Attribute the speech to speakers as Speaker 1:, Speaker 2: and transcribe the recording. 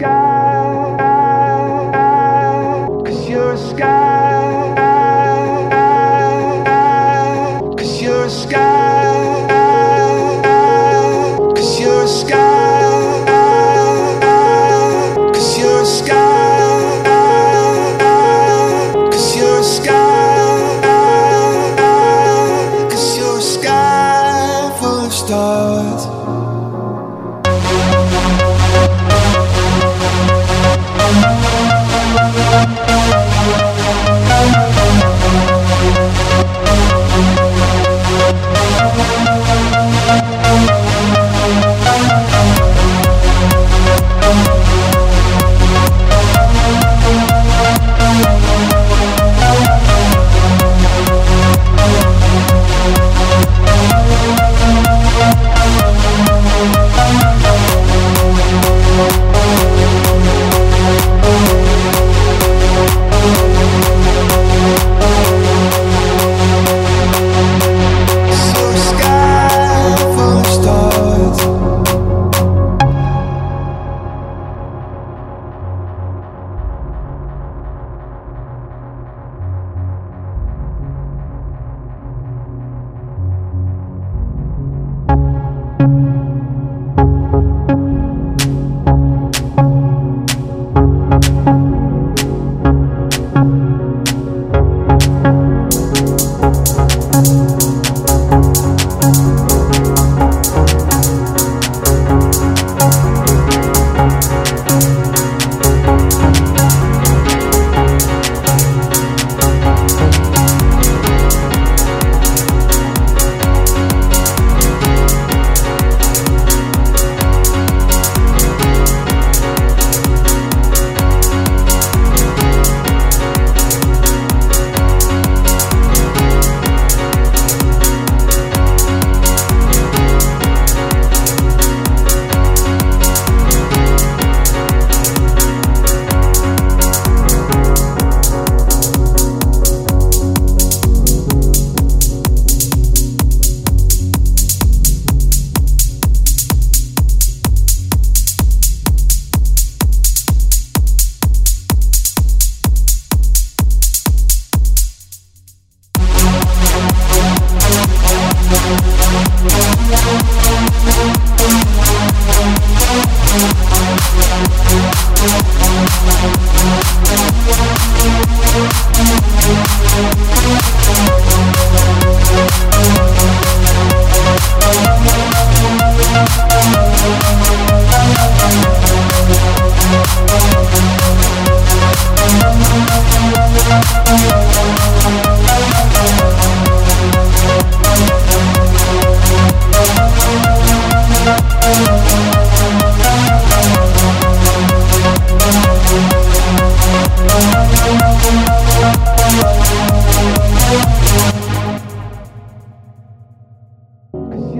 Speaker 1: sky. Cause you're a sky. Sky. Cause you're a sky. Cause you're a sky. Cause you're a sky. Cause you're a sky full of stars.